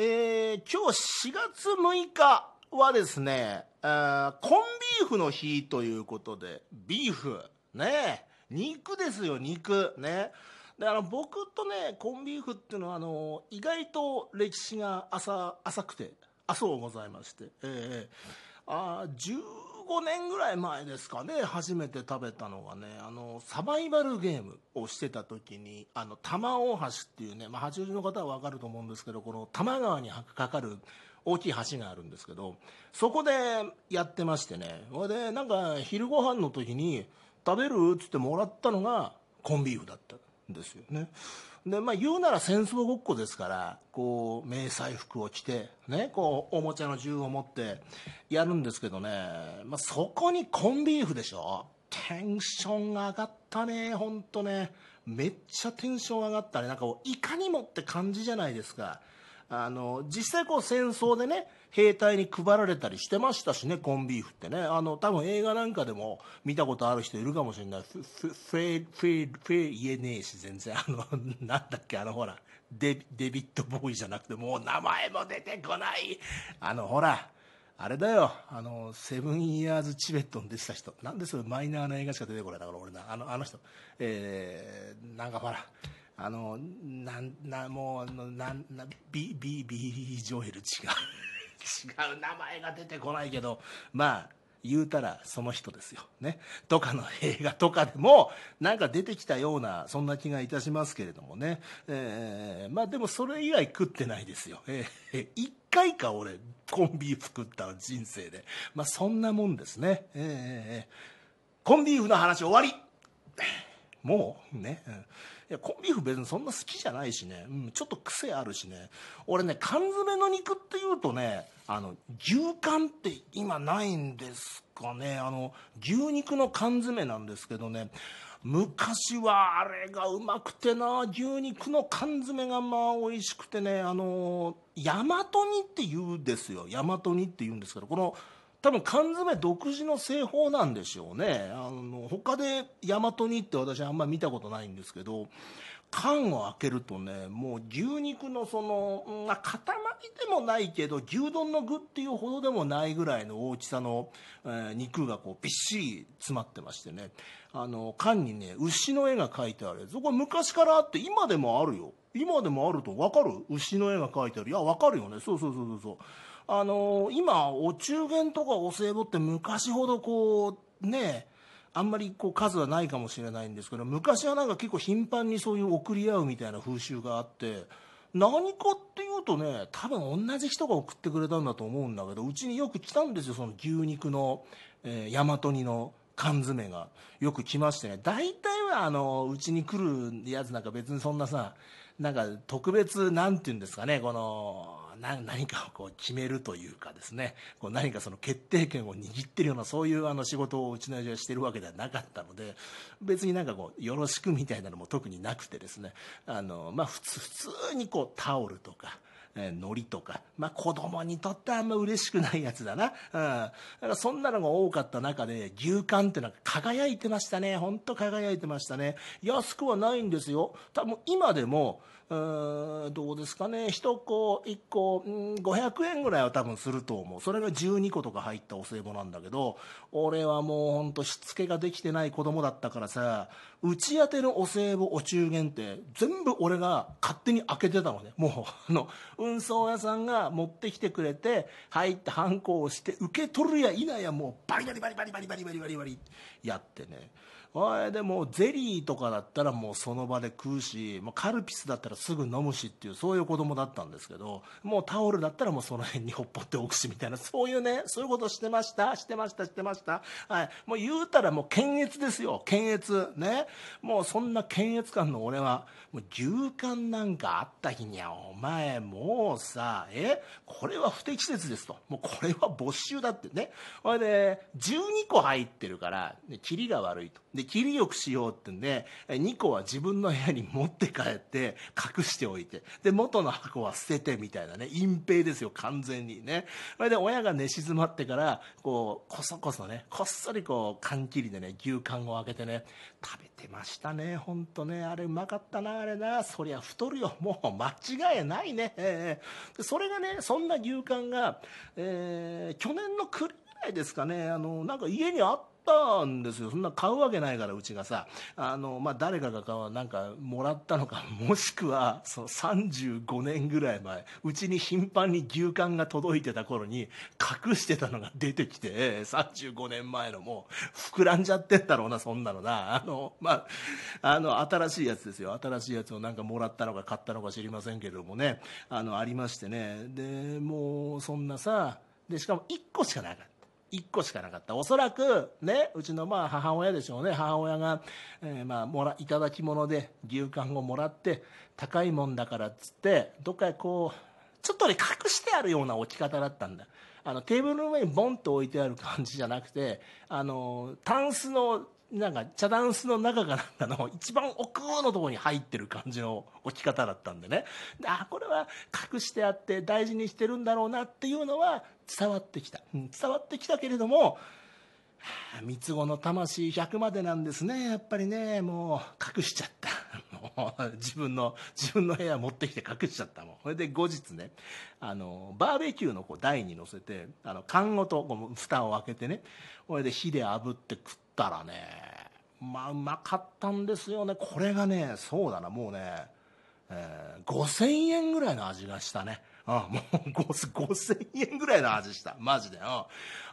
えー、今日4月6日はですね、えー、コンビーフの日ということで、ビーフ、ね、肉ですよ、肉、ね。であの僕とねコンビーフっていうのはあの意外と歴史が浅浅くて浅うございまして、えー、あ10 5年ぐらい前ですかね初めて食べたのがねあのサバイバルゲームをしてた時にあの玉大橋っていうね、まあ、八王子の方は分かると思うんですけどこの多摩川にかかる大きい橋があるんですけどそこでやってましてねそれでなんか昼ご飯の時に「食べる?」っつってもらったのがコンビーフだったんですよね。でまあ、言うなら戦争ごっこですからこう迷彩服を着て、ね、こうおもちゃの銃を持ってやるんですけどね、まあ、そこにコンビーフでしょ。テンション上がったね本当ね。めっちゃテンション上がったね。なんかいかにもって感じじゃないですか。あの実際こう戦争でね兵隊に配られたりしてましたしねコンビーフってね。あの多分映画なんかでも見たことある人いるかもしれない。フフフェフェフェ言えねえし全然。あの なんだっけあのほらデデビッド・ボーイじゃなくてもう名前も出てこない。あのほらあれだよ。あのセブンイヤーズ・チベットに出てた人。なんでそれマイナーな映画しか出てこない。だから俺なあのあの人。えー、なんかほらあのなんなもうなんなビビビジョエル違う。違う名前が出てこないけどまあ言うたらその人ですよ。ね。とかの映画とかでもなんか出てきたようなそんな気がいたしますけれどもね、えーまあでもそれ以外食ってないですよ、えー、1回か俺コンビーフ食った人生で。まあそんなもんですね、えー、コンビーフの話終わり。もうね、うん、いやコンビーフ別にそんな好きじゃないしね、うん、ちょっと癖あるしね。俺ね缶詰の肉っていうとねあの牛缶って今ないんですかね。あの牛肉の缶詰なんですけどね。昔はあれがうまくてな。牛肉の缶詰がまあ美味しくてね。あの大和煮って言うんですよ。大和煮って言うんですけどこの多分缶詰独自の製法なんでしょうね。あの他で大和煮って私あんま見たことないんですけど缶を開けるとねもう牛肉のその、まあ、塊でもないけど牛丼の具っていうほどでもないぐらいの大きさの、えー、肉がこうびっしり詰まってましてね。あの缶にね牛の絵が描いてあるやつ。これ昔からあって今でもあるよ。今でもあると分かる？牛の絵が描いてある。いや分かるよね。そうそうそうそうそう。あの今お中元とかお歳暮って昔ほどこうねあんまりこう数はないかもしれないんですけど昔はなんか結構頻繁にそういう送り合うみたいな風習があって何かっていうとね多分同じ人が送ってくれたんだと思うんだけどうちによく来たんですよその牛肉の、えー、大和煮の缶詰が。よく来ましてね。大体はあのうちに来るやつなんか別にそんなさなんか特別なんて言うんですかねこのな何かをこう決めるというかですね。こう何かその決定権を握ってるようなそういうあの仕事をうちの親父はしてるわけではなかったので別になんかこうよろしくみたいなのも特になくてですね。あの、まあ、普通普通にこうタオルとか。え海苔とか、まあ、子供にとってはあんま嬉しくないやつだな、うん、だからそんなのが多かった中で牛缶ってのは輝いてましたね。本当輝いてましたね。安くはないんですよ。多分今でもうんどうですかね。1個1個、うん、500円ぐらいは多分すると思う。それが12個とか入ったお歳暮なんだけど俺はもうほんとしつけができてない子供だったからさ打ち当てのお歳暮お中元って全部俺が勝手に開けてたのね。もうあの運送屋さんが持ってきてくれて入ってハンコをして受け取るや否やもうバリバリバリバリバリバリバリバリバリやってね。でもゼリーとかだったらもうその場で食うしもうカルピスだったらすぐ飲むしっていうそういう子供だったんですけどもうタオルだったらもうその辺にほっぽっておくしみたいなそういうねそういうことしてましたしてましたしてました。はい。もう言うたらもう検閲ですよ。検閲。ね。もうそんな検閲官の俺はもう牛肝なんかあった日にはお前もうさえ？これは不適切ですと。もうこれは没収だって。ね。ほいで12個入ってるから、ね、キリが悪いと。で切りよくしようってんで2個は自分の部屋に持って帰って隠しておいて。で元の箱は捨ててみたいなね隠蔽ですよ完全に。ね。それで親が寝静まってからこうこそこそねこっそりこう缶切りでね牛缶を開けてね食べてましたねほんとね。あれうまかったなあれな。そりゃ太るよ。もう間違いないね、えー、それがねそんな牛缶が、えー、去年の暮れぐらいですかね。あのなんか家にあったんですよ。そんな買うわけないからうちがさ。あの、まあ、誰かが買うなんかもらったのか。もしくはその35年ぐらい前うちに頻繁に牛缶が届いてた頃に隠してたのが出てきて35年前のもう膨らんじゃってんだろうなそんなのな。あのまああの新しいやつですよ。新しいやつをなんかもらったのか買ったのか知りませんけれどもね。あのありましてね。でもうそんなさでしかも1個しかなかった。1個しかなかった。おそらくねうちのまあ母親でしょうね。母親が、えー、まあもらいただき物で牛缶をもらって高いもんだからっつってどっかこうちょっとね隠してあるような置き方だったんだ。あのテーブルの上にボンと置いてある感じじゃなくてあのタンスのなんか茶ダンスの中かなんかの一番奥のところに入ってる感じの置き方だったんでね。あこれは隠してあって大事にしてるんだろうなっていうのは伝わってきた、うん、伝わってきたけれども三つ子の魂100までなんですね。やっぱりねもう隠しちゃった。もう自分の自分の部屋持ってきて隠しちゃった。もんそれで後日ねあのバーベキューのこう台に乗せてあの缶ごとこう蓋を開けてねそれで火で炙って食ってたらねまあうまかったんですよね。これがねそうだな。もうね、えー、5000円ぐらいの味がしたね。あもう5000円ぐらいの味した。マジで。うん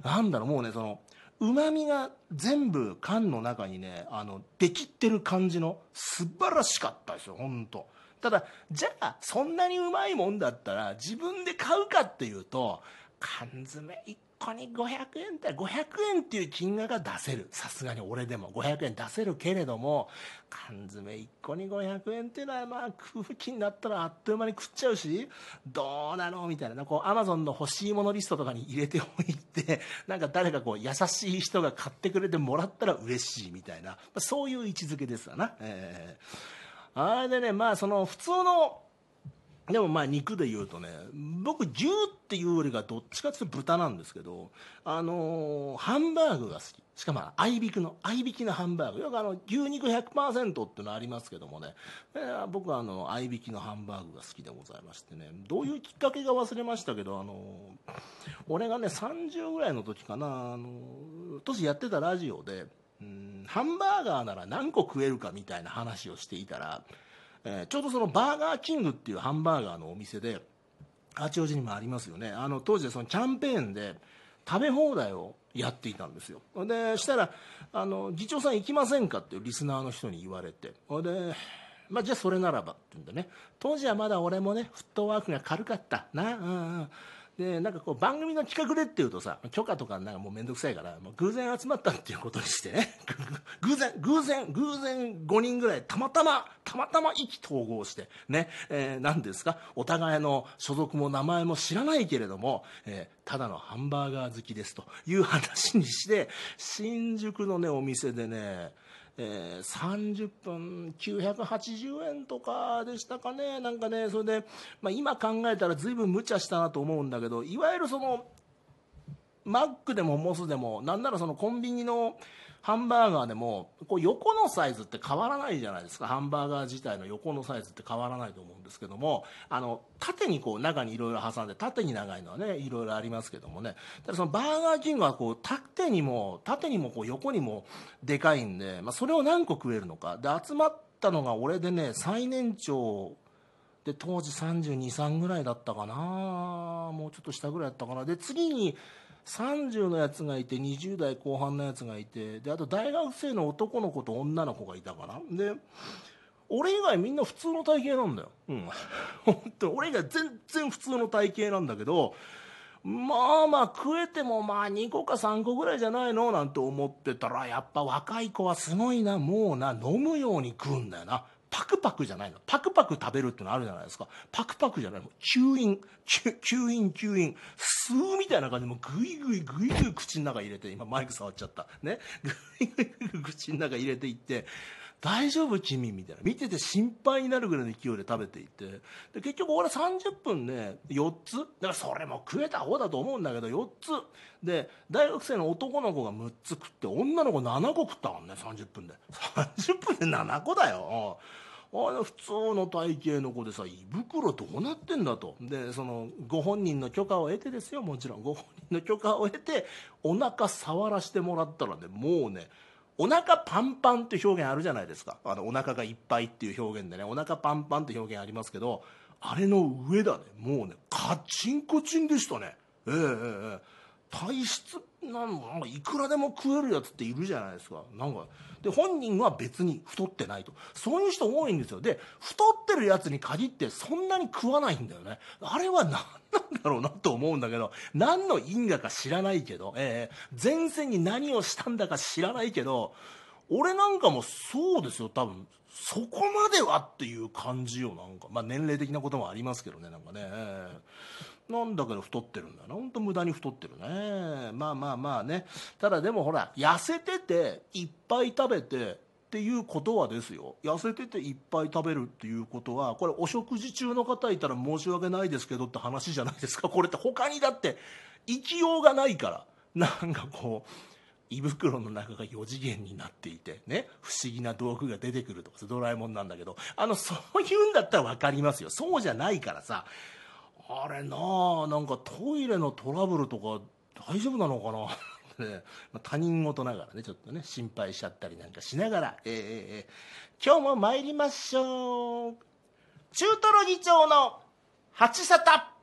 なんだろう。もうねそのうまみが全部缶の中にねあのできってる感じの素晴らしかったですよ。本当ただじゃあそんなにうまいもんだったら自分で買うかっていうと缶詰1個に500円って500円っていう金額が出せる。さすがに俺でも。500円出せるけれども缶詰1個に500円っていうのはまあ空気になったらあっという間に食っちゃうしどうなのみたいな。こうアマゾンの欲しいものリストとかに入れておいて なんか誰かこう優しい人が買ってくれてもらったら嬉しいみたいな。そういう位置づけですわな。えー、あれでねまあその普通のでもまあ肉で言うとね僕牛っていうよりがどっちかっていうと豚なんですけどあのー、ハンバーグが好き。しかも合いびきの合いびきのハンバーグ。よくあの牛肉100%っていうのありますけどもね、えー、僕はあの合いびきのハンバーグが好きでございましてね。どういうきっかけが忘れましたけどあのー、俺がね30ぐらいの時かなあの当時やってたラジオでうんハンバーガーなら何個食えるかみたいな話をしていたらえー、ちょうどそのバーガーキングっていうハンバーガーのお店で八王子にもありますよね。あの当時そのキャンペーンで食べ放題をやっていたんですよ。でしたらあの「議長さん行きませんか?」っていうリスナーの人に言われて。でまあ、じゃあそれならばって言うんでね。当時はまだ俺もねフットワークが軽かった。な、うんうん、でなんかこう番組の企画でっていうとさ許可とかなんかもう面倒くさいからもう偶然集まったっていうことにしてね。偶然偶然偶然5人ぐらいたまたまたまたま意気投合してね、えー、何ですか？お互いの所属も名前も知らないけれども、えー、ただのハンバーガー好きですという話にして新宿のねお店でねえー、30分980円とかでしたかね。なんかねそれで、まあ、今考えたら随分無茶したなと思うんだけどいわゆるそのマックでもモスでもなんならそのコンビニのハンバーガーでもこう横のサイズって変わらないじゃないですか。ハンバーガー自体の横のサイズって変わらないと思うんですけどもあの縦にこう中にいろいろ挟んで縦に長いのはねいろいろありますけどもね。ただそのバーガーキングはこう縦にも縦にもこう横にもでかいんで、まあ、それを何個食えるのか。で集まったのが俺でね最年長で当時323ぐらいだったかな。もうちょっと下ぐらいだったかな。で次に30のやつがいて20代後半のやつがいてであと大学生の男の子と女の子がいたかな。で俺以外みんな普通の体型なんだよ、うん、本当俺以外全然普通の体型なんだけどまあまあ食えてもまあ2個か3個ぐらいじゃないの？なんて思ってたらやっぱ若い子はすごいなもうな飲むように食うんだよな。パクパクじゃないの。パクパク食べるってのあるじゃないですか。パクパクじゃないの。吸引吸引吸引吸うみたいな感じでもグイグイグイグイ口の中入れて今マイク触っちゃった。ね。グイグイグイ口の中入れていって大丈夫君みたいな。見てて心配になるぐらいの勢いで食べていて。で結局俺30分ね4つ。だからそれも食えた方だと思うんだけど4つ。で大学生の男の子が6つ食って女の子7個食ったもんね30分で。30分で7個だよ。あれ普通の体型の子でさ胃袋どうなってんだと。でそのご本人の許可を得てですよ。もちろんご本人の許可を得てお腹触らせてもらったらねもうねお腹パンパンって表現あるじゃないですか。あのお腹がいっぱいっていう表現でねお腹パンパンって表現ありますけどあれの上だねもうねカチンコチンでしたね。ええええ。体質なんいくらでも食えるやつっているじゃないですか。なんかで本人は別に太ってないと。そういう人多いんですよ。で太ってるやつに限ってそんなに食わないんだよね。あれは何なんだろうなと思うんだけど何の因果か知らないけど、えー、前線に何をしたんだか知らないけど俺なんかもそうですよ多分。そこまではっていう感じよなんか。まあ年齢的なこともありますけどねなんかね、えー、なんだけど太ってるんだな。本当無駄に太ってるね。まあまあまあね。ただでもほら痩せてていっぱい食べてっていうことはですよ。痩せてていっぱい食べるっていうことはこれお食事中の方いたら申し訳ないですけどって話じゃないですか。これって他にだって生きようがないから。なんかこう胃袋の中が4次元になっていてね。不思議な道具が出てくるとかドラえもんなんだけど。あのそういうんだったら分かりますよ。そうじゃないからさ。あれなあなんかトイレのトラブルとか大丈夫なのかな？ね。まあ、他人事ながらねちょっとね心配しちゃったりなんかしながら、えー、えー、今日も参りましょう。中トロ議長の八里